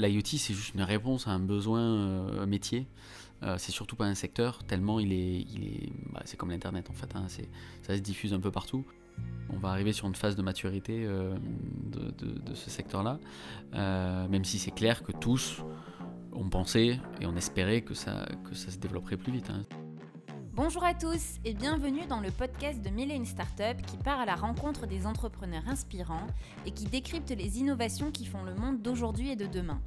l'IoT, c'est juste une réponse à un besoin métier. c'est surtout pas un secteur, tellement il est. Bah, c'est comme l'Internet en fait, hein, ça se diffuse un peu partout. On va arriver sur une phase de maturité de, ce secteur-là, même si c'est clair que tous on pensait et on espérait que ça, que ça se développerait plus vite. Hein. Bonjour à tous et bienvenue dans le podcast de Mille Startup qui part à la rencontre des entrepreneurs inspirants et qui décrypte les innovations qui font le monde d'aujourd'hui et de demain.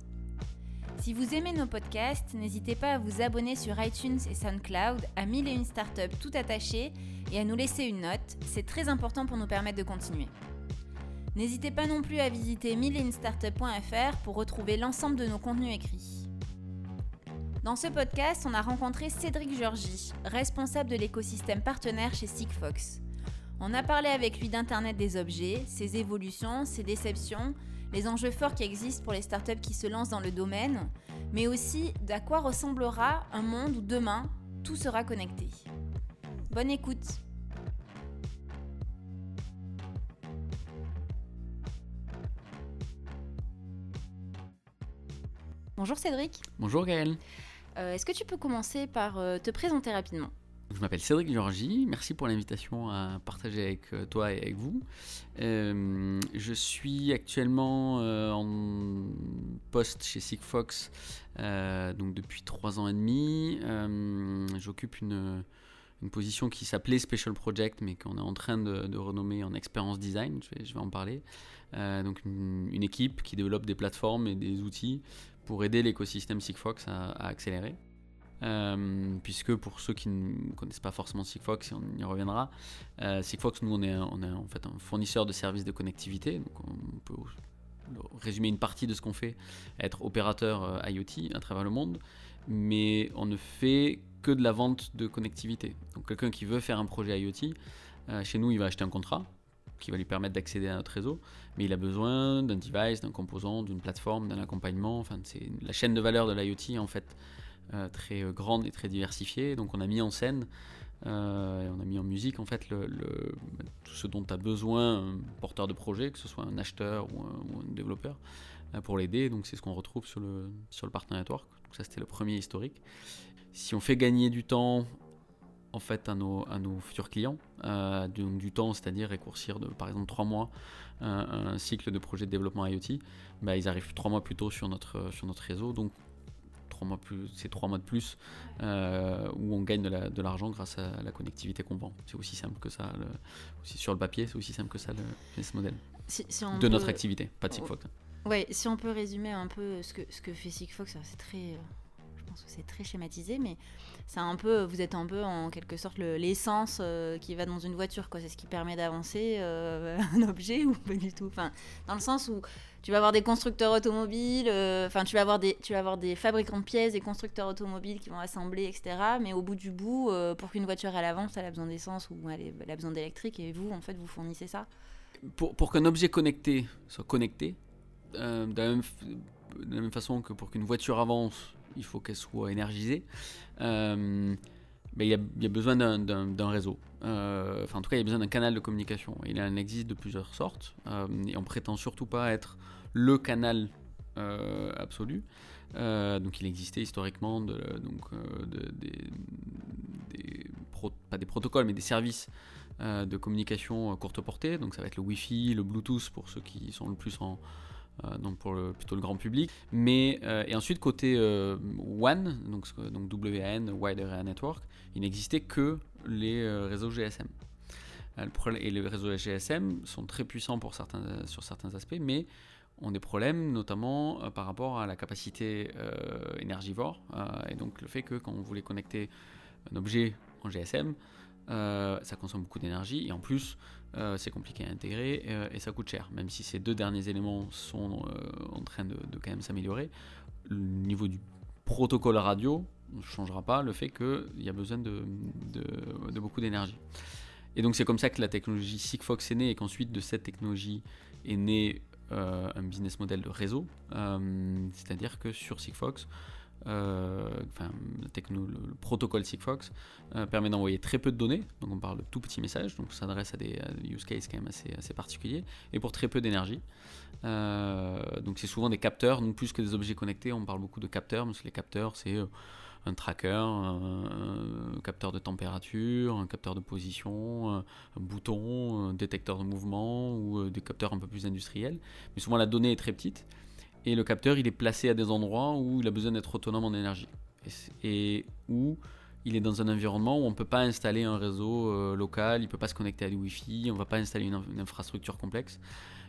Si vous aimez nos podcasts, n'hésitez pas à vous abonner sur iTunes et SoundCloud à Mille et Startup tout attaché et à nous laisser une note, c'est très important pour nous permettre de continuer. N'hésitez pas non plus à visiter startup.fr pour retrouver l'ensemble de nos contenus écrits. Dans ce podcast, on a rencontré Cédric Georgie, responsable de l'écosystème partenaire chez Sigfox. On a parlé avec lui d'Internet des objets, ses évolutions, ses déceptions, les enjeux forts qui existent pour les startups qui se lancent dans le domaine, mais aussi d'à quoi ressemblera un monde où demain, tout sera connecté. Bonne écoute Bonjour Cédric. Bonjour Gaël. Euh, est-ce que tu peux commencer par euh, te présenter rapidement? Je m'appelle Cédric Georgie, merci pour l'invitation à partager avec euh, toi et avec vous. je suis actuellement en poste chez Sigfox donc depuis trois ans et demi. J'occupe une, position qui s'appelait Special Project mais qu'on est en train de, renommer en Experience Design, je vais, en parler. donc une, équipe qui développe des plateformes et des outils pour aider l'écosystème Sigfox à, accélérer. Euh, puisque pour ceux qui ne connaissent pas forcément Sigfox, et on y reviendra, euh, Sigfox, nous, on est, en fait un fournisseur de services de connectivité. Donc on peut résumer une partie de ce qu'on fait, être opérateur euh, IoT à travers le monde, mais on ne fait que de la vente de connectivité. Donc quelqu'un qui veut faire un projet IoT, chez nous, il va acheter un contrat, qui va lui permettre d'accéder à notre réseau, mais il a besoin d'un device, d'un composant, d'une plateforme, d'un accompagnement. Enfin, c'est la chaîne de valeur de l'IoT en fait euh, très euh, grande et très diversifiée. Donc, on a mis en scène euh, et on a mis en musique en fait le, tout ce dont a besoin un porteur de projet, que ce soit un acheteur ou un, développeur, pour l'aider. Donc, c'est ce qu'on retrouve sur le sur le Partner Network. Donc, ça, c'était le premier historique. Si on fait gagner du temps en fait à nos, à nos futurs clients euh, du, temps, c'est-à-dire récourcir de par exemple trois mois un, cycle de projet de développement IoT, bah, ils arrivent trois mois plus tôt sur notre, sur notre réseau. Donc trois mois plus, c'est trois mois de plus euh, où on gagne de l'argent grâce à la connectivité qu'on vend. C'est aussi simple que ça. aussi sur le papier, c'est aussi simple que ça le business model de notre activité, pas de Sigfox. Ouais, si on peut résumer un peu ce que, ce que fait Sigfox, c'est très pense que c'est très schématisé, mais c'est un peu, vous êtes un peu en quelque sorte l'essence euh, qui va dans une voiture. C'est ce qui permet d'avancer euh, un objet ou pas du tout. Enfin, dans le sens où tu vas avoir des constructeurs automobiles, euh, enfin, tu vas avoir des, tu vas avoir des fabricants de pièces, des constructeurs automobiles qui vont assembler, etc. Mais au bout du bout, pour qu'une voiture avance, elle a besoin d'essence ou elle, a besoin d'électrique, et vous, en fait, vous fournissez ça. Pour, qu'un objet connecté soit connecté, de la même façon que pour qu'une voiture avance, il faut qu'elle soit énergisée. Euh, il, y a, besoin d'un réseau. Euh, enfin, en tout cas, il y a besoin d'un canal de communication. Il en existe de plusieurs sortes. Euh, et on prétend surtout pas être le canal absolu. donc, il existait historiquement donc, des, pas des protocoles, mais des services de communication courte portée. Donc, ça va être le Wi-Fi, le Bluetooth pour ceux qui sont le plus en, euh, donc pour le, plutôt le grand public. Mais, euh, et ensuite, côté euh, WAN, donc, donc WAN, Wide Area Network, il n'existait que les réseaux GSM. et les réseaux GSM sont très puissants pour certains, sur certains aspects, mais ont des problèmes, notamment par rapport à la capacité énergivore, et donc le fait que quand on voulait connecter un objet en GSM, euh, ça consomme beaucoup d'énergie et en plus euh, c'est compliqué à intégrer euh, et ça coûte cher. Même si ces deux derniers éléments sont en train de, quand même s'améliorer, le niveau du protocole radio ne changera pas le fait qu'il y a besoin de, de, beaucoup d'énergie. Et donc c'est comme ça que la technologie Sigfox est née et qu'ensuite de cette technologie est né un business model de réseau. C'est-à-dire que sur Sigfox, enfin, le, protocole Sigfox permet d'envoyer très peu de données, donc on parle de tout petits messages, donc s'adresse à des, use cases quand même assez, particuliers, et pour très peu d'énergie. donc c'est souvent des capteurs, non plus que des objets connectés, on parle beaucoup de capteurs, parce que les capteurs c'est un tracker, un, capteur de température, un capteur de position, un, bouton, un détecteur de mouvement ou euh, des capteurs un peu plus industriels. Mais souvent la donnée est très petite et le capteur il est placé à des endroits où il a besoin d'être autonome en énergie et, où il est dans un environnement où on ne peut pas installer un réseau euh, local, il ne peut pas se connecter à du Wi-Fi, on ne va pas installer une, infrastructure complexe.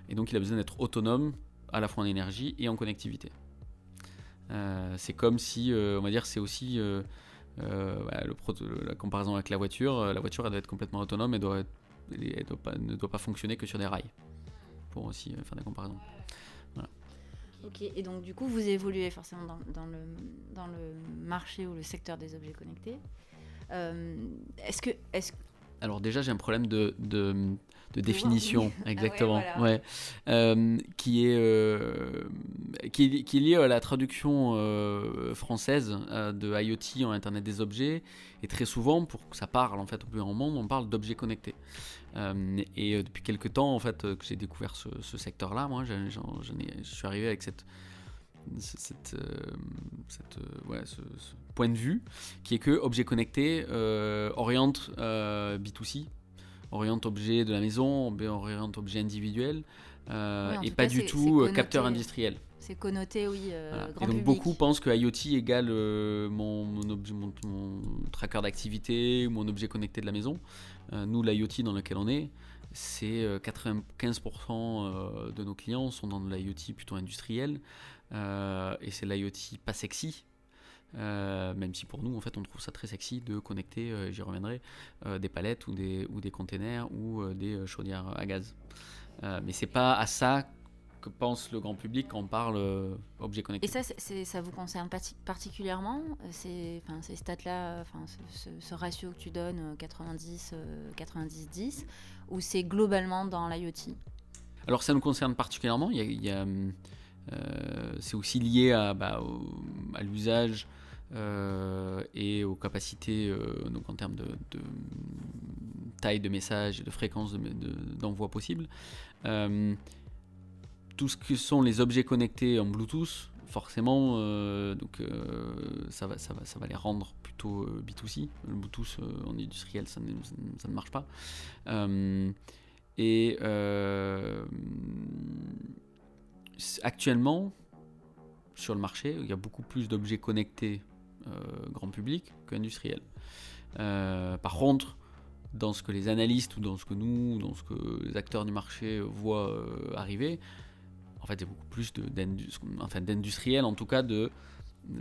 Et donc il a besoin d'être autonome à la fois en énergie et en connectivité. Euh, c'est comme si, euh, on va dire, c'est aussi le, la comparaison avec la voiture. La voiture, elle doit être complètement autonome et doit ne doit pas fonctionner que sur des rails. Pour aussi faire des comparaisons. Ok, et donc du coup, vous évoluez forcément dans, le, dans le marché ou le secteur des objets connectés. est-ce que, est Alors déjà, j'ai un problème de, de, de définition, ah exactement, ouais, euh, qui, est, euh, qui, qui, est lié à la traduction euh, française de IoT en Internet des objets. Et très souvent, pour que ça parle en fait au plus grand monde, on parle d'objets connectés. et depuis quelques temps, en fait, que j'ai découvert ce, secteur-là, moi, je suis arrivé avec cette cette, cette ouais, ce, point de vue qui est que objet connecté oriente B2C oriente objet de la maison, oriente objet individuel, euh, et pas du tout euh, capteur industriel. C'est connoté, oui. Euh, et donc beaucoup pensent que IoT égale mon, mon, tracker d'activité, mon objet connecté de la maison. nous, l'IoT dans lequel on est, c'est 95% de nos clients sont dans de l'IoT plutôt industriel. et c'est l'IoT pas sexy, euh, même si pour nous, en fait, on trouve ça très sexy de connecter, euh, j'y reviendrai, euh, des palettes ou des, ou des containers ou des chaudières à gaz. mais c'est pas à ça que pense le grand public quand on parle objet connecté. Et ça, ça vous concerne particulièrement ces, ces stats-là, ce, ce, ratio que tu donnes, 90, 90-10, ou c'est globalement dans l'IoT? Alors ça nous concerne particulièrement. Il y a, c'est aussi lié à, bah, à l'usage et aux capacités euh, donc en termes de, taille de message et de fréquence d'envoi possible. Euh, tout ce que sont les objets connectés en Bluetooth, forcément, donc, ça, va, ça, va, ça va les rendre plutôt B2C. Le Bluetooth en industriel, ça ne, ça ne marche pas. et actuellement, sur le marché, il y a beaucoup plus d'objets connectés euh, grand public qu'industriel. Euh, par contre, dans ce que les analystes ou dans ce que nous, dans ce que les acteurs du marché voient euh, arriver, en fait, il y a beaucoup plus d'industriels, en tout cas de,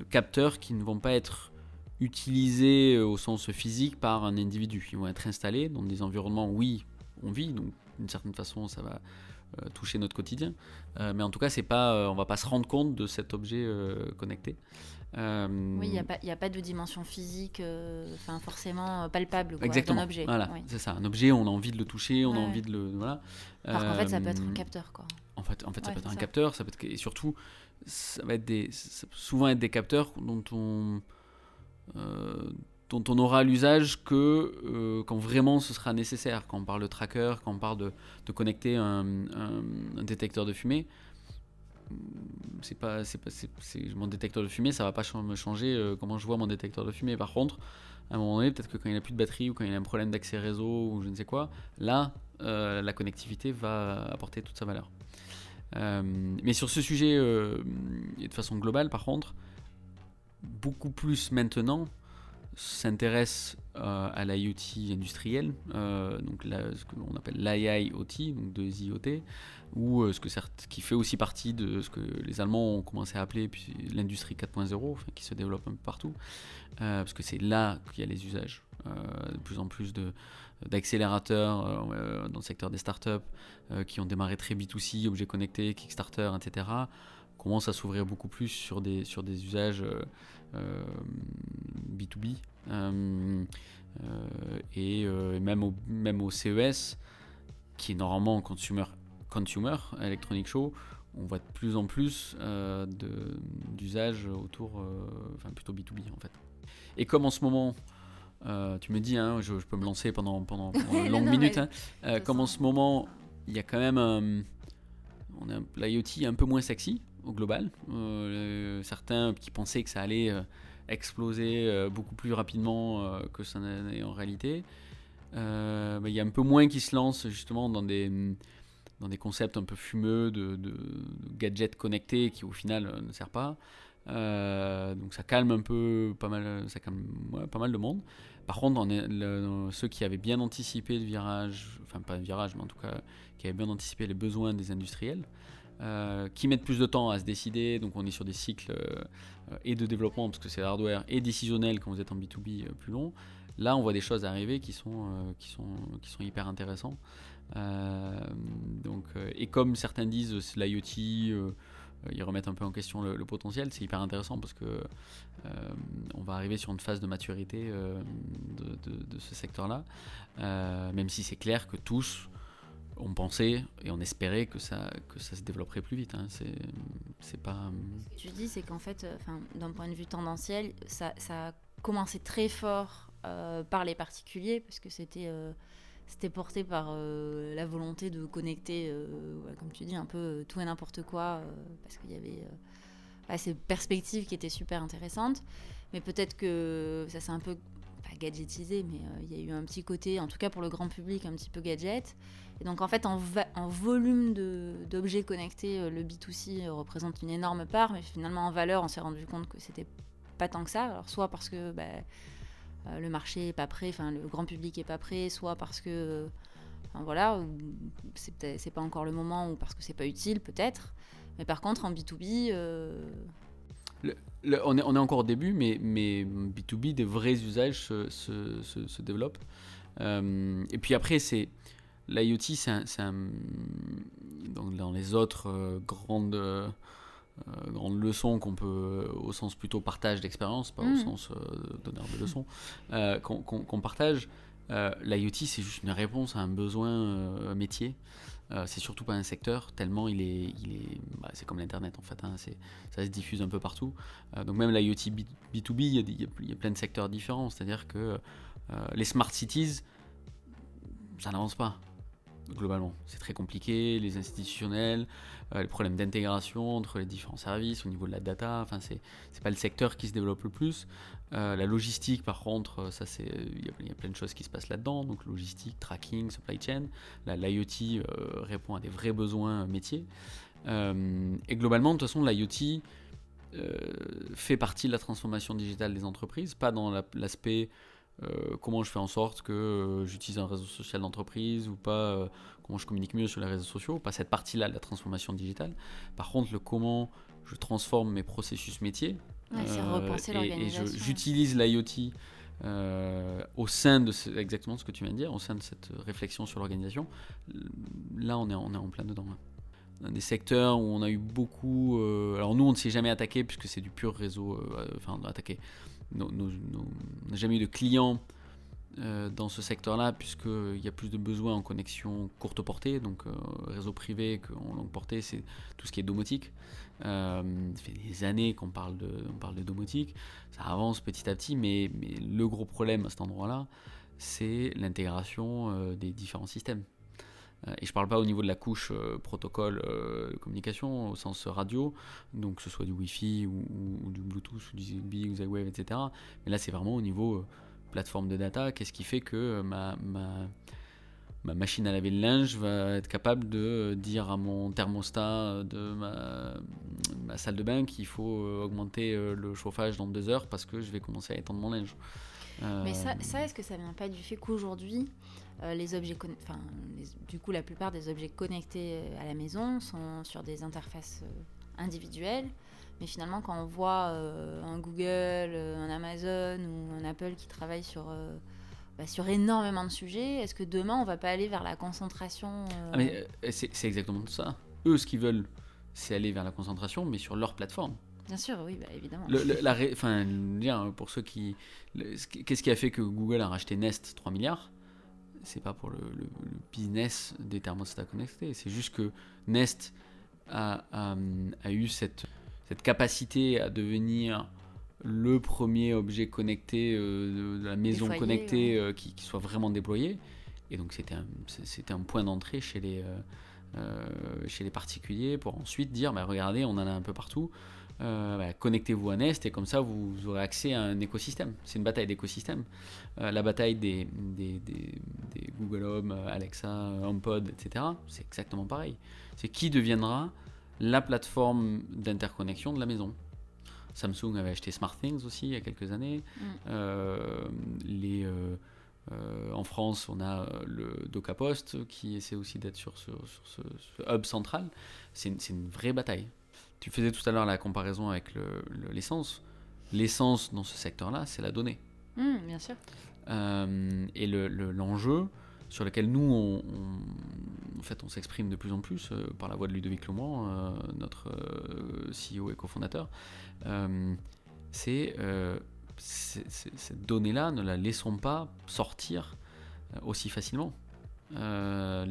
capteurs qui ne vont pas être utilisés au sens physique par un individu. Ils vont être installés dans des environnements où, oui, on vit, donc d'une certaine façon, ça va toucher notre quotidien. mais en tout cas, c'est pas, on va pas se rendre compte de cet objet connecté. Euh, oui, il n'y a, pas de dimension physique euh, enfin forcément palpable d'un objet. Voilà, c'est ça. Un objet, on a envie de le toucher, on a envie de le. Voilà. Alors qu'en fait, ça peut être un euh, capteur. Quoi. En fait, en fait ça peut être un capteur, ça peut être, et surtout, ça va être des, souvent être des capteurs dont on, dont on aura l'usage que quand vraiment ce sera nécessaire. Quand on parle de tracker, quand on parle de, connecter un, détecteur de fumée, c'est pas, c'est pas, mon détecteur de fumée, ça va pas me changer euh, comment je vois mon détecteur de fumée. Par contre, à un moment donné, peut-être que quand il a plus de batterie ou quand il a un problème d'accès réseau ou je ne sais quoi, là, euh, la connectivité va apporter toute sa valeur. Euh, mais sur ce sujet, et de façon globale, par contre, beaucoup plus maintenant s'intéresse à l'IoT industriel, donc ce qu'on appelle l'IIoT, donc deux IoT, ou euh, ce que certes, qui fait aussi partie de ce que les Allemands ont commencé à appeler l'industrie 4.0, qui se développe un peu partout, euh, parce que c'est là qu'il y a les usages. Euh, de plus en plus d'accélérateurs dans le secteur des startups qui ont démarré très B2C, objets connectés, Kickstarter, etc., commencent à s'ouvrir beaucoup plus sur des, sur des usages B2B. et même, au, même au CES, qui est normalement consumer consumer, Electronic Show, on voit de plus en plus d'usages autour, enfin plutôt B2B en fait. Et comme en ce moment, tu me dis, hein, je, peux me lancer pendant, pendant, une longue minute, hein, comme en ce moment, il y a quand même l'IoT est un peu moins sexy au global. certains qui pensaient que ça allait exploser beaucoup plus rapidement que ça n'est en réalité. Euh, il y a un peu moins qui se lancent justement dans des, dans des concepts un peu fumeux de, gadgets connectés qui au final euh, ne servent pas. Euh, donc ça calme un peu pas mal, ça calme pas mal de monde. Par contre, ceux qui avaient bien anticipé le virage, enfin pas le virage, mais en tout cas qui avaient bien anticipé les besoins des industriels, qui mettent plus de temps à se décider. Donc on est sur des cycles et de développement parce que c'est hardware et décisionnel quand vous êtes en B2B plus long. Là, on voit des choses arriver qui sont, euh, qui sont, qui sont hyper intéressants. Euh, donc, euh, et comme certains disent, c'est l'IoT, ils remettent un peu en question le, potentiel, c'est hyper intéressant parce que on va arriver sur une phase de maturité de, ce secteur-là, même si c'est clair que tous on pensait et on espérait que ça, que ça se développerait plus vite. Hein. C'est, pas. Ce que tu dis, c'est qu'en fait, d'un point de vue tendanciel, ça, a commencé très fort euh, par les particuliers, parce que c'était euh, c'était porté par euh, la volonté de connecter, comme tu dis, un peu tout et n'importe quoi, parce qu'il y avait ces perspectives qui étaient super intéressantes. Mais peut-être que ça s'est un peu, pas gadgetisé, mais il y a eu un petit côté, en tout cas pour le grand public, un petit peu gadget. Et donc en fait, en, en volume d'objets connectés, le B2C représente une énorme part, mais finalement en valeur, on s'est rendu compte que c'était pas tant que ça. Alors soit parce que... Bah, euh, le marché est pas prêt, enfin le grand public est pas prêt, soit parce que enfin, voilà, c'est pas encore le moment ou parce que c'est pas utile peut-être. Mais par contre en B2B, euh, on, est, on est encore au début, mais, mais B2B, des vrais usages se, se, se, développent. Euh, et puis après, c'est l'IoT, c'est un, dans les autres grandes euh, grande leçon qu'on peut, au sens plutôt partage d'expérience, pas au mm. sens euh, donneur de leçons, euh, qu'on partage. L'IoT, c'est juste une réponse à un besoin métier. C'est surtout pas un secteur, tellement il est. Il est bah, c'est comme l'Internet en fait, hein, ça se diffuse un peu partout. donc même l'IoT B2B, il y, il y, a plein de secteurs différents. C'est-à-dire que les smart cities, ça n'avance pas globalement. C'est très compliqué, les institutionnels, euh, les problèmes d'intégration entre les différents services au niveau de la data, enfin c'est pas le secteur qui se développe le plus. Euh, la logistique par contre, euh, ça c'est il y, a plein de choses qui se passent là-dedans, donc logistique, tracking, supply chain. L'IoT répond à des vrais besoins métiers. et globalement, de toute façon, l'IoT fait partie de la transformation digitale des entreprises, pas dans l'aspect euh, comment je fais en sorte que euh, j'utilise un réseau social d'entreprise ou pas, euh, comment je communique mieux sur les réseaux sociaux, pas cette partie-là de la transformation digitale. Par contre, le comment je transforme mes processus métiers. et, j'utilise l'IoT au sein de exactement ce que tu viens de dire, au sein de cette réflexion sur l'organisation. Là, on est, on est en plein dedans. Dans des secteurs où on a eu beaucoup. alors nous, on ne s'est jamais attaqué puisque c'est du pur réseau. enfin, attaqué on n'a jamais eu de clients euh, dans ce secteur-là, puisqu'il y a plus de besoins en connexion courte portée, donc euh, réseau privé qu'en longue portée, c'est tout ce qui est domotique. Euh, ça fait des années qu'on parle de, on parle de domotique, ça avance petit à petit, mais, mais le gros problème à cet endroit-là, c'est l'intégration des différents systèmes. Euh, et je ne parle pas au niveau de la couche euh, protocole euh, communication au sens radio, donc que ce soit du Wi-Fi ou, du Bluetooth ou du Zigbee ou Z-Wave, etc. Mais là, c'est vraiment au niveau plateforme de data. Qu'est-ce qui fait que ma, ma, ma, machine à laver le linge va être capable de dire à mon thermostat de ma, ma salle de bain qu'il faut augmenter le chauffage dans deux heures parce que je vais commencer à étendre mon linge. Mais ça, ça est-ce que ça vient pas du fait qu'aujourd'hui, euh, les objets, enfin, du coup, la plupart des objets connectés euh, à la maison sont sur des interfaces euh, individuelles. Mais finalement, quand on voit un Google, un Amazon ou un Apple qui travaille sur, bah, sur énormément de sujets, est-ce que demain, on va pas aller vers la concentration ah, C'est exactement ça. Eux, ce qu'ils veulent, c'est aller vers la concentration, mais sur leur plateforme. Bien sûr, oui, bah, évidemment. la, enfin, pour ceux qui. Qu'est-ce qui a fait que Google a racheté Nest 3 milliards? C'est pas pour le, business des thermostats connectés. C'est juste que Nest a, a, eu cette, cette capacité à devenir le premier objet connecté de, la maison connectée qui, qui, soit vraiment déployé. Et donc c'était un, c'était un point d'entrée chez les, chez les particuliers pour ensuite dire, bah, regardez, on en a un peu partout. Euh, bah, connectez-vous à Nest et comme ça vous aurez accès à un écosystème. C'est une bataille d'écosystème. Euh, la bataille des, des, Google Home, Alexa, HomePod, etc. C'est exactement pareil. C'est qui deviendra la plateforme d'interconnexion de la maison. Samsung avait acheté SmartThings aussi il y a quelques années. Mm. Euh, les, en France, on a le DocaPost qui essaie aussi d'être sur, ce, hub central. C'est une vraie bataille. Tu faisais tout à l'heure la comparaison avec l'essence. L'essence dans ce secteur-là, c'est la donnée. Mmh, bien sûr. Euh, et l'enjeu sur lequel nous, on, en fait, on s'exprime de plus en plus euh, par la voix de Ludovic Lomont, euh, notre CEO et cofondateur, c'est cette donnée-là, ne la laissons pas sortir aussi facilement. les, euh,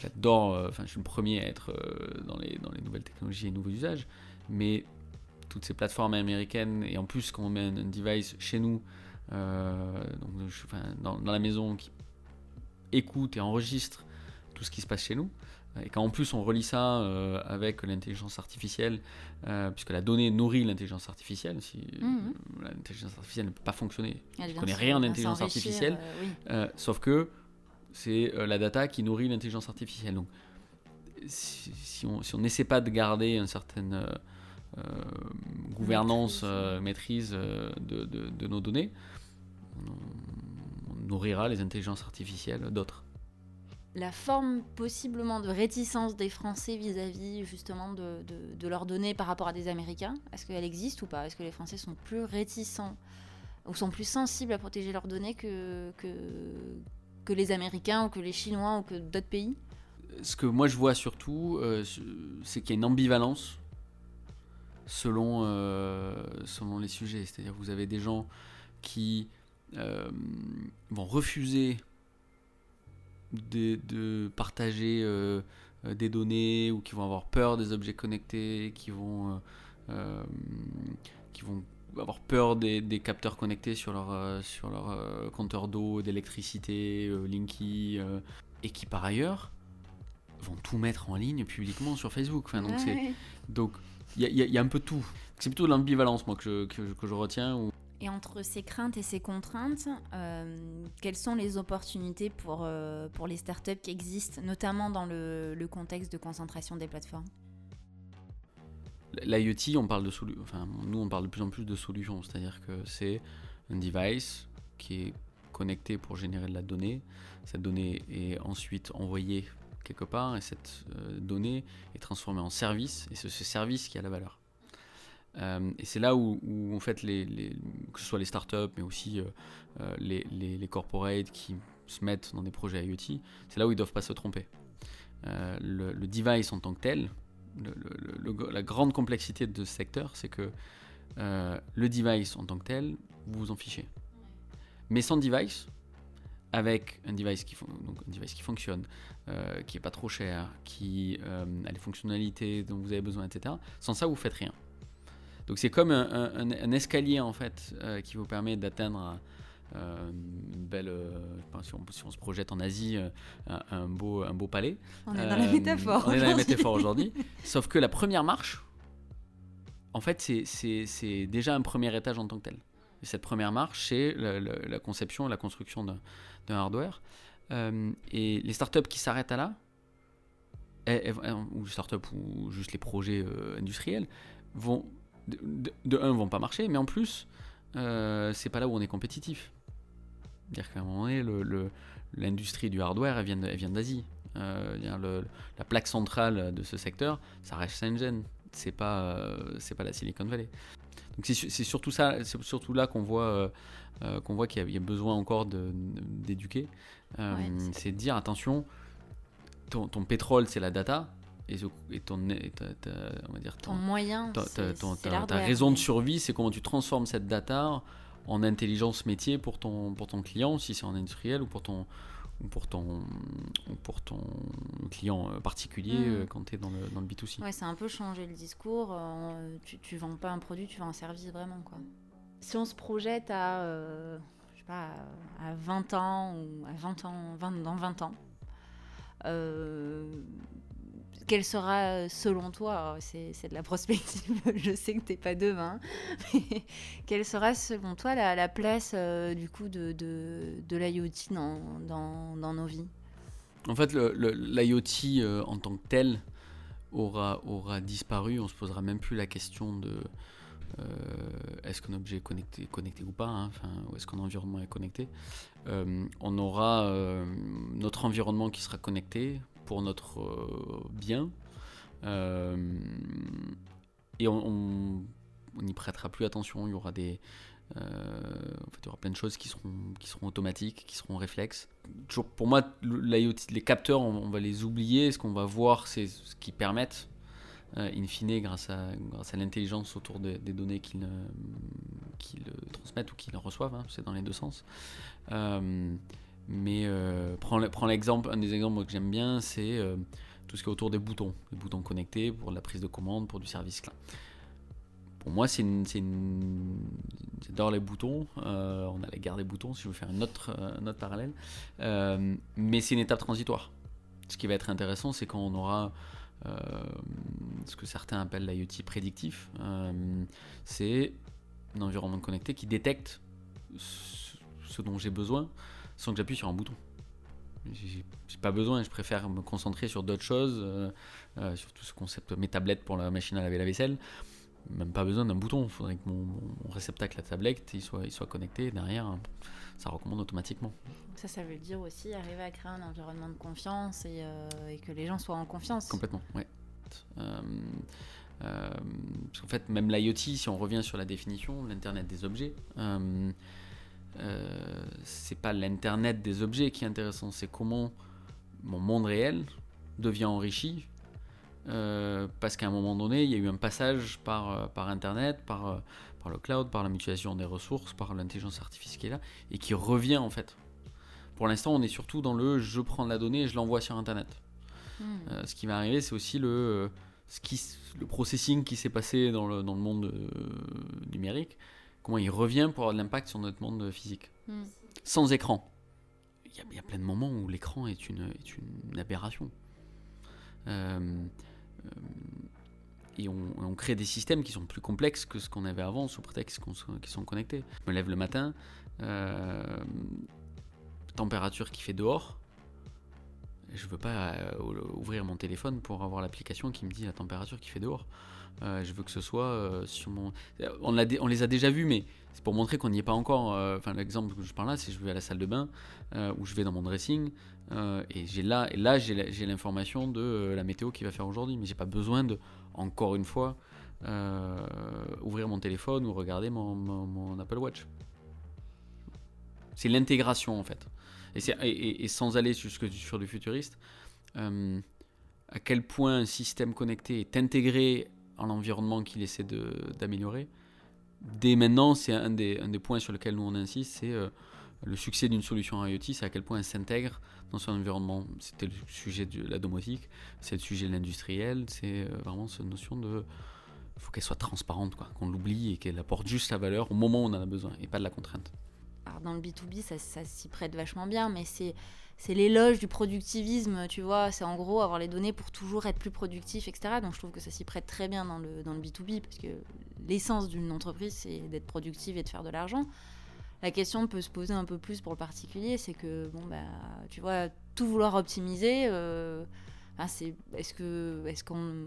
j'adore, euh, enfin, je suis le premier à être euh, dans, les, dans les nouvelles technologies et nouveaux usages, mais toutes ces plateformes américaines, et en plus, quand on met un, device chez nous, donc, dans, dans, la maison, qui écoute et enregistre tout ce qui se passe chez nous, et quand en plus on relie ça avec l'intelligence artificielle, puisque la donnée nourrit l'intelligence artificielle, si mmh. l'intelligence artificielle ne peut pas fonctionner, je ne connais rien d'intelligence artificielle, sauf que c'est euh, la data qui nourrit l'intelligence artificielle. Donc, si, on n'essaie pas de garder une certaine euh, euh, gouvernance, maîtrise, de, nos données, on, nourrira les intelligences artificielles d'autres. La forme possiblement de réticence des Français vis-à-vis justement de, de, leurs données par rapport à des Américains, est-ce qu'elle existe ou pas? Est-ce que les Français sont plus réticents ou sont plus sensibles à protéger leurs données que, que, que les Américains ou que les Chinois ou que d'autres pays? Ce que moi je vois surtout, euh, c'est qu'il y a une ambivalence selon, euh, les sujets. C'est-à-dire que vous avez des gens qui euh, vont refuser de, partager des données ou qui vont avoir peur des objets connectés, qui vont avoir peur des, capteurs connectés sur leur, euh, sur leur euh, compteur d'eau, d'électricité, euh, Linky, et qui par ailleurs vont tout mettre en ligne publiquement sur Facebook. Enfin, donc donc il y, a un peu tout. C'est plutôt l'ambivalence moi que je, que, je retiens. Et entre ces craintes et ces contraintes, quelles sont les opportunités pour, pour les startups qui existent, notamment dans le, le contexte de concentration des plateformes? L'IoT, on parle de enfin, nous on parle de plus en plus de solutions, c'est-à-dire que c'est un device qui est connecté pour générer de la donnée. Cette donnée est ensuite envoyée quelque part et cette euh, donnée est transformée en service et c'est ce service qui a la valeur. Euh, et c'est là où, en fait que ce soit les startups mais aussi euh, les, corporates qui se mettent dans des projets IoT, c'est là où ils ne doivent pas se tromper. Le, device en tant que tel, la grande complexité de ce secteur, c'est que euh, le device en tant que tel, vous vous en fichez. Mais sans device, avec un device qui, un fonctionne, euh, qui est pas trop cher, qui euh, a les fonctionnalités dont vous avez besoin, etc. Sans ça, vous faites rien. Donc c'est comme un, escalier en fait qui vous permet d'atteindre euh, une belle, euh, si, on, si, on, se projette en Asie, euh, un, beau, un beau palais. On est dans la métaphore. On est dans la métaphore aujourd'hui. Sauf que la première marche, en fait, c'est déjà un premier étage en tant que tel. Et cette première marche, c'est la, conception et la construction d'un hardware. et les startups qui s'arrêtent à là, ou les startups ou juste les projets industriels, vont de, de, un vont pas marcher, mais en plus, c'est pas là où on est compétitif. C'est-à-dire qu'à un moment donné, l'industrie du hardware, elle vient, elle vient d'Asie. Euh, la plaque centrale de ce secteur, ça reste Shenzhen. C'est pas, euh, c'est pas la Silicon Valley. Donc c'est surtout ça, c'est surtout là qu'on voit, euh, qu'on voit qu'il y, a besoin encore d'éduquer. c'est de dire attention, ton, pétrole c'est la data, et, ton, on va dire, ton, moyen, ta, raison de survie, c'est comment tu transformes cette data en intelligence métier pour ton, pour ton client, si c'est en industriel ou pour ton, ou pour ton, pour ton client particulier mm. quand tu es dans le, dans le B2C. Ouais, c'est un peu changer le discours. tu, tu vends pas un produit, tu vends un service vraiment. Quoi. Si on se projette à, je sais pas, à 20 ans ou à 20 ans, 20, dans 20 ans, quelle sera, selon toi, c'est de la prospective, je sais que tu n'es pas demain, mais quelle sera, selon toi, la, place euh, du coup de, l'IoT dans, nos vies? En fait, l'IoT euh, en tant que tel aura, disparu. On se posera même plus la question de euh, est-ce qu'un objet est connecté, ou pas, hein, ou est-ce qu'un environnement est connecté. on aura notre environnement qui sera connecté, pour notre euh, bien. Euh, et on n'y prêtera plus attention. Il y aura des, euh, en fait, il y aura plein de choses qui seront, qui seront automatiques, qui seront réflexes. Toujours, pour moi, l'IoT, les capteurs, on, va les oublier. Ce qu'on va voir, c'est ce qui permettent, in fine, grâce à, grâce à l'intelligence autour des données qu'ils transmettent ou qu'ils reçoivent. Hein, c'est dans les deux sens. Mais euh, prends l'exemple, un des exemples que j'aime bien, c'est euh, tout ce qui est autour des boutons, les boutons connectés pour la prise de commande, pour du service client. Pour moi, c'est une, j'adore les boutons. Euh, on a la garde des boutons, si je veux faire une autre, un autre parallèle. mais c'est une étape transitoire. Ce qui va être intéressant, c'est quand on aura ce que certains appellent l'IoT prédictif. c'est un environnement connecté qui détecte ce dont j'ai besoin sans que j'appuie sur un bouton. J'ai pas besoin, je préfère me concentrer sur d'autres choses, euh, euh, sur tout ce concept, mes tablettes pour la machine à laver la vaisselle. Même pas besoin d'un bouton, il faudrait que mon, réceptacle à tablette il soit, il soit connecté derrière, ça recommande automatiquement. Ça, ça veut dire aussi arriver à créer un environnement de confiance et, euh, que les gens soient en confiance. Complètement, oui. parce qu'en fait, même l'IoT, si on revient sur la définition, l'Internet des objets, euh, c'est pas l'internet des objets qui est intéressant, c'est comment mon monde réel devient enrichi euh, parce qu'à un moment donné, il y a eu un passage par, euh, par internet, par, par le cloud, par la mutualisation des ressources, par l'intelligence artificielle et qui revient en fait. Pour l'instant, on est surtout dans le je prends la donnée et je l'envoie sur internet. Hmm. ce qui va arriver, c'est aussi le, ce qui, le processing qui s'est passé dans le, dans le monde numérique comment il revient pour avoir de l'impact sur notre monde physique. Hmm. Sans écran. Il y, a, plein de moments où l'écran est une, est une aberration. Euh, euh, et on, crée des systèmes qui sont plus complexes que ce qu'on avait avant sous prétexte qu'ils sont connectés. Je me lève le matin, euh, température qui fait dehors. Je veux pas ouvrir mon téléphone pour avoir l'application qui me dit la température qui fait dehors. Euh, je veux que ce soit euh, sur mon. On, on, les a déjà vus, mais c'est pour montrer qu'on n'y est pas encore. Euh, enfin, l'exemple que je parle là, c'est je vais à la salle de bain où je vais dans mon dressing et j'ai là, et là j'ai l'information de la météo qui va faire aujourd'hui, mais j'ai pas besoin de, encore une fois, ouvrir mon téléphone ou regarder mon, Apple Watch. C'est l'intégration en fait. Et, et, sans aller jusque sur du futuriste, à quel point un système connecté est intégré en environnement qu'il essaie d'améliorer. Dès maintenant, c'est un des, un des points sur lesquels nous on insiste, c'est euh, le succès d'une solution IoT, c'est à quel point elle s'intègre dans son environnement. C'était le sujet de la domotique, c'est le sujet de l'industriel, c'est euh, vraiment cette notion de faut qu'elle soit transparente, qu'on l'oublie et qu'elle apporte juste la valeur au moment où on en a besoin et pas de la contrainte. Dans le B2B, ça, s'y prête vachement bien, mais c'est c'est l'éloge du productivisme, tu vois. C'est en gros avoir les données pour toujours être plus productif, etc. Donc je trouve que ça s'y prête très bien dans le, dans le B2B, parce que l'essence d'une entreprise, c'est d'être productive et de faire de l'argent. La question peut se poser un peu plus pour le particulier, c'est que, bon, bah, tu vois, tout vouloir optimiser, euh, c'est, est-ce, que, est-ce, qu'on,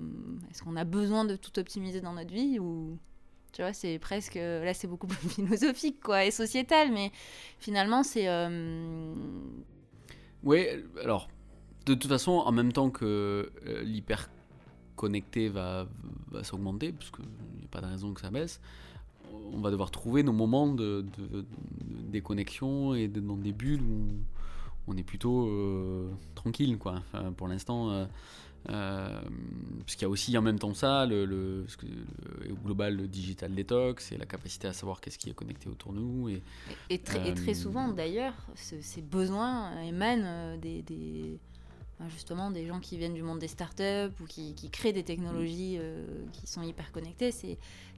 est-ce qu'on a besoin de tout optimiser dans notre vie ou tu vois, c'est presque. Là, c'est beaucoup plus philosophique, quoi, et sociétal, mais finalement, c'est. Euh, oui, alors, de toute façon, en même temps que euh, l'hyper connecté va, va s'augmenter, parce qu'il n'y a pas de raison que ça baisse, on va devoir trouver nos moments de, déconnexion et dans des bulles où on est plutôt euh, tranquille. Quoi. pour l'instant, Euh, parce qu'il y a aussi en même temps ça, le, le, le, global, le digital detox et la capacité à savoir qu'est-ce qui est connecté autour de nous. Et, et, très, et très, souvent d'ailleurs, ces besoins émanent des, des, justement des gens qui viennent du monde des startups ou qui, qui créent des technologies qui sont hyper connectées.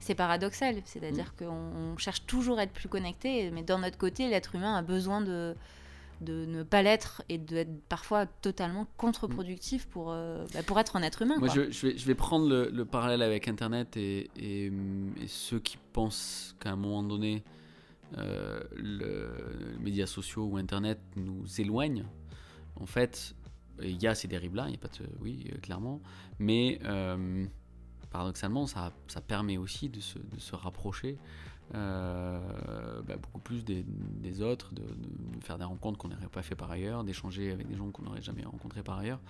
C'est paradoxal, c'est-à-dire mm. qu'on cherche toujours à être plus connecté, mais d'un autre côté, l'être humain a besoin de de ne pas l'être et d'être parfois totalement contre-productif pour, euh, bah, pour être un être humain. Moi, je, je, vais, je, vais, prendre le, le, parallèle avec Internet et, et, et ceux qui pensent qu'à un moment donné, euh, le, les médias sociaux ou Internet nous éloignent. En fait, il y a ces dérives-là, il n'y a pas de... Oui, euh, clairement. Mais paradoxalement, ça, ça, permet aussi de se, de se rapprocher euh, bah, beaucoup plus des, des autres, de, de, faire des rencontres qu'on n'aurait pas fait par ailleurs, d'échanger avec des gens qu'on n'aurait jamais rencontrés par ailleurs.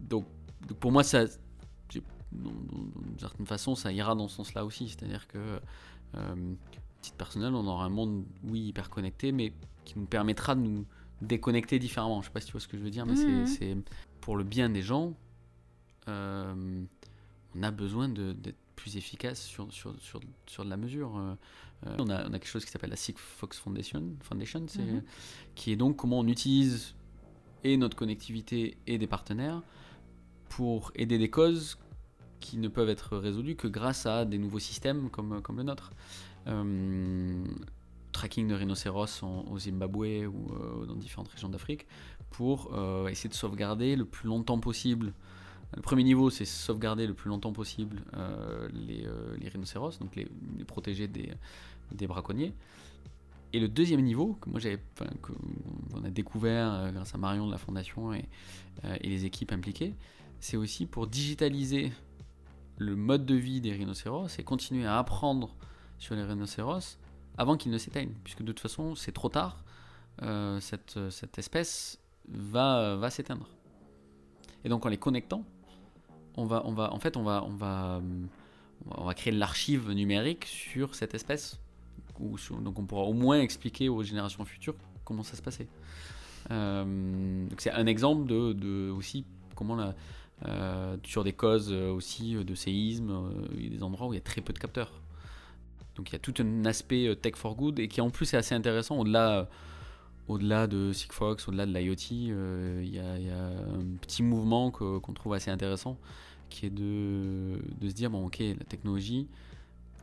Donc, donc pour moi, ça, d'une certaine façon, ça ira dans ce sens-là aussi. C'est-à-dire que, euh, titre personnel, on aura un monde, oui, hyper connecté, mais qui nous permettra de nous déconnecter différemment. Je sais pas si tu vois ce que je veux dire, mais mmh. c'est pour le bien des gens. Euh, on a besoin d'être plus efficace sur, sur, sur, sur de la mesure. Euh, euh, on, a, on, a, quelque chose qui s'appelle la Sigfox Foundation, Foundation mm -hmm. qui est donc comment on utilise et notre connectivité et des partenaires pour aider des causes qui ne peuvent être résolues que grâce à des nouveaux systèmes comme, comme le nôtre. Euh, tracking de rhinocéros en, au Zimbabwe ou euh, dans différentes régions d'Afrique pour essayer de sauvegarder le plus longtemps possible le premier niveau, c'est sauvegarder le plus longtemps possible euh, les, euh, les, rhinocéros, donc les, protéger des, braconniers. Et le deuxième niveau, que moi j'avais, qu'on a découvert euh, grâce à Marion de la Fondation et, les équipes impliquées, c'est aussi pour digitaliser le mode de vie des rhinocéros et continuer à apprendre sur les rhinocéros avant qu'ils ne s'éteignent, puisque de toute façon c'est trop tard, cette, espèce va s'éteindre. Et donc en les connectant, on va, on va, en fait, on va, on va, on va créer l'archive numérique sur cette espèce. Donc on pourra au moins expliquer aux générations futures comment ça se passait. Euh, c'est un exemple de, aussi comment la, euh, sur des causes aussi de séisme, euh, des endroits où il y a très peu de capteurs. Donc il y a tout un aspect tech for good et qui en plus est assez intéressant au-delà au-delà de Sigfox, au-delà de l'IoT, il euh, y, y, a un petit mouvement qu'on qu trouve assez intéressant, qui est de, de, se dire, bon ok, la technologie,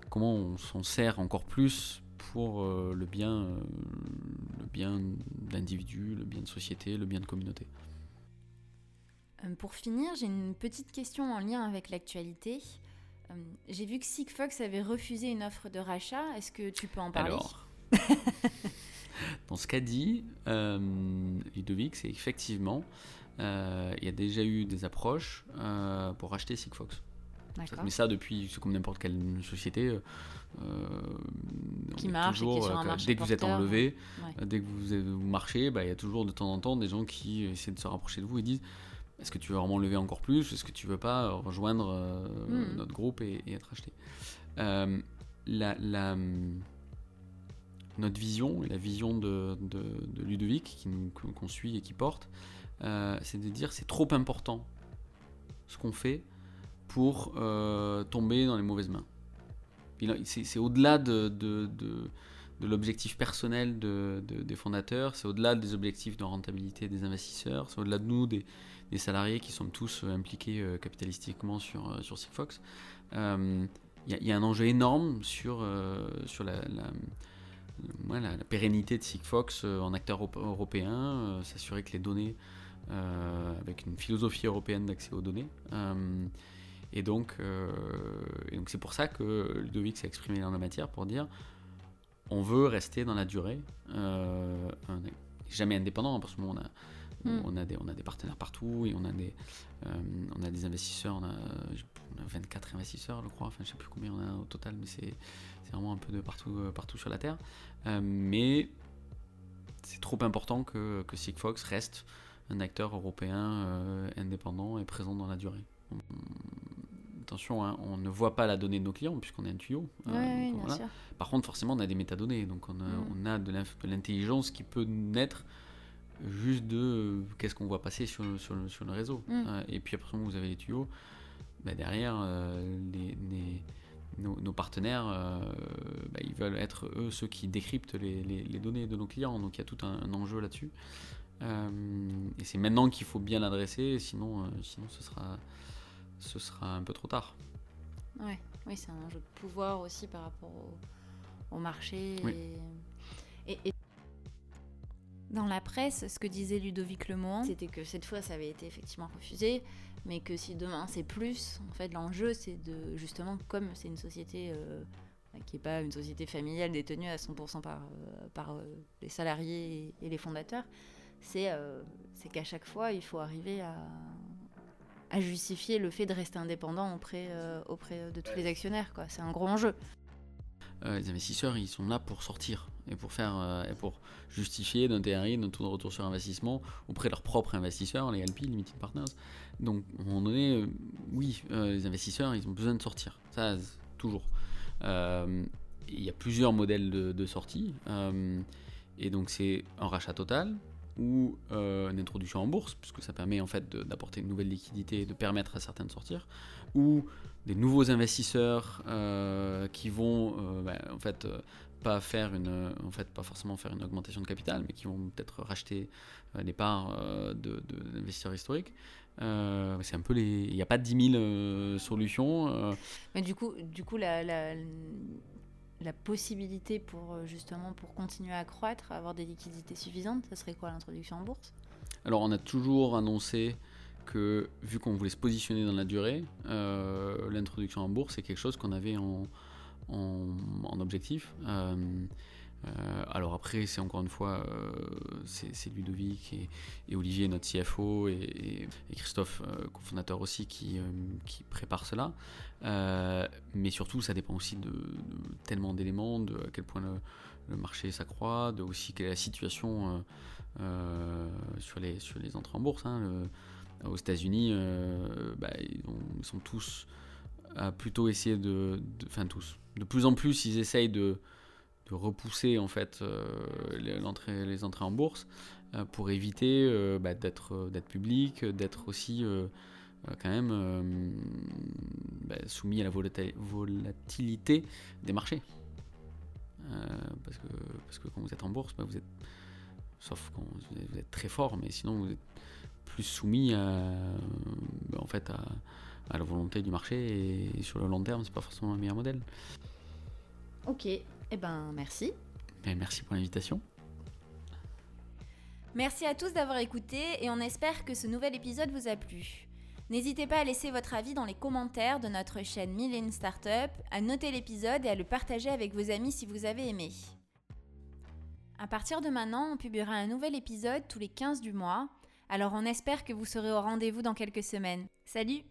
comment on s'en sert encore plus pour euh, le bien, euh, le bien d'individus, le bien de société, le bien de communauté. Pour finir, j'ai une petite question en lien avec l'actualité. J'ai vu que Sigfox avait refusé une offre de rachat. Est-ce que tu peux en parler? Alors, dans ce qu'a dit euh, Ludovic, c'est effectivement, euh, il y a déjà eu des approches euh, pour racheter Sigfox. Mais ça depuis, c'est comme n'importe quelle société. Euh, qui marche, toujours, qui sur un dès que vous êtes enlevé, ouais. dès que vous, vous marchez, bah, il y a toujours de temps en temps des gens qui essaient de se rapprocher de vous et disent est-ce que tu veux vraiment lever encore plus Est-ce que tu veux pas rejoindre euh, mmh. notre groupe et, et être acheté? Euh, la, la, notre vision et la vision de, de, Ludovic qu'on qu suit et qui porte, euh, c'est de dire c'est trop important ce qu'on fait pour euh, tomber dans les mauvaises mains. C'est au-delà de, de, l'objectif personnel des fondateurs, c'est au-delà des objectifs de rentabilité des investisseurs, c'est au-delà de nous, des, salariés qui sommes tous impliqués euh, capitalistiquement sur, sur Sigfox. Il y, a un enjeu énorme sur, sur la voilà, la pérennité de Sigfox euh, en acteur européen, euh, s'assurer que les données, euh, avec une philosophie européenne d'accès aux données. et donc, c'est pour ça que Ludovic s'est exprimé dans la matière pour dire on veut rester dans la durée, on n'est jamais indépendant parce que on a Mm. On, a des, on a des partenaires partout et on a des, euh, on a des investisseurs. On a, on a, 24 investisseurs, je crois. Enfin, je sais plus combien on a au total, mais c'est un peu de partout, euh, partout sur la Terre. Euh, mais c'est trop important que, que Sigfox reste un acteur européen euh, indépendant et présent dans la durée. On, attention, hein, on ne voit pas la donnée de nos clients puisqu'on est un tuyau. Ouais, oui, voilà. Par contre, forcément, on a des métadonnées, donc on a, mm. on a de l'intelligence qui peut naître juste de qu'est-ce qu'on voit passer sur, sur, le, sur le réseau. Mm. et puis après, vous avez les tuyaux. Bah, derrière, les, les, nos, partenaires, bah, ils veulent être eux ceux qui décryptent les, les, données de nos clients. Donc il y a tout un, enjeu là-dessus. et c'est maintenant qu'il faut bien l'adresser, sinon, sinon ce, sera, ce sera un peu trop tard. Ouais, oui, c'est un jeu de pouvoir aussi par rapport au, marché. Et, dans la presse, ce que disait Ludovic Lemoine, c'était que cette fois ça avait été effectivement refusé, mais que si demain c'est plus, en fait l'enjeu c'est de justement comme c'est une société euh, qui n'est pas une société familiale détenue à 100% par, euh, par euh, les salariés et, les fondateurs, c'est qu'à chaque fois il faut arriver à, à justifier le fait de rester indépendant auprès, auprès de tous les actionnaires. C'est un gros enjeu. Les investisseurs, ils sont là pour sortir et pour faire euh, et pour justifier d'un TRI, d'un taux de retour sur investissement auprès de leurs propres investisseurs, les LP, Limited Partners. Donc, à un moment donné, oui, les investisseurs, ils ont besoin de sortir. Ça, toujours. Il y a plusieurs modèles de, sortie. et donc, c'est un rachat total, ou euh, une introduction en bourse, puisque ça permet en fait d'apporter une nouvelle liquidité et de permettre à certains de sortir, ou des nouveaux investisseurs euh, qui vont euh, bah, en fait pas faire une, en fait pas forcément faire une augmentation de capital, mais qui vont peut-être racheter des parts d'investisseurs historiques. c'est un peu les, il n'y a pas 10 000 solutions. Mais du coup, du coup la, la la possibilité pour euh, justement pour continuer à croître, avoir des liquidités suffisantes, ça serait quoi l'introduction en bourse? Alors on a toujours annoncé que vu qu'on voulait se positionner dans la durée, euh, l'introduction en bourse c'est quelque chose qu'on avait en, en, objectif. Euh, euh, alors après, c'est encore une fois, euh, c'est Ludovic et, Olivier, notre CFO, et, Christophe, cofondateur aussi, qui, qui prépare cela. mais surtout, ça dépend aussi de, tellement d'éléments, de à quel point le, marché s'accroît, de aussi quelle est la situation sur, les, sur les entrées en bourse. Hein. aux États-Unis, bah, ils, sont tous à plutôt essayer de. Enfin, tous. De plus en plus, ils essayent de repousser en fait euh, les, entrées en bourse euh, pour éviter euh, bah, d'être d'être public, d'être aussi quand même bah, soumis à la volatilité des marchés. parce, que, parce que quand vous êtes en bourse, bah, vous êtes, sauf quand vous êtes, très fort, mais sinon vous êtes plus soumis à, en fait à, à, la volonté du marché et sur le long terme, c'est pas forcément un meilleur modèle. Ok, eh ben, merci. Ben, merci pour l'invitation. Merci à tous d'avoir écouté et on espère que ce nouvel épisode vous a plu. N'hésitez pas à laisser votre avis dans les commentaires de notre chaîne Million Startup, à noter l'épisode et à le partager avec vos amis si vous avez aimé. À partir de maintenant, on publiera un nouvel épisode tous les 15 du mois, alors on espère que vous serez au rendez-vous dans quelques semaines. Salut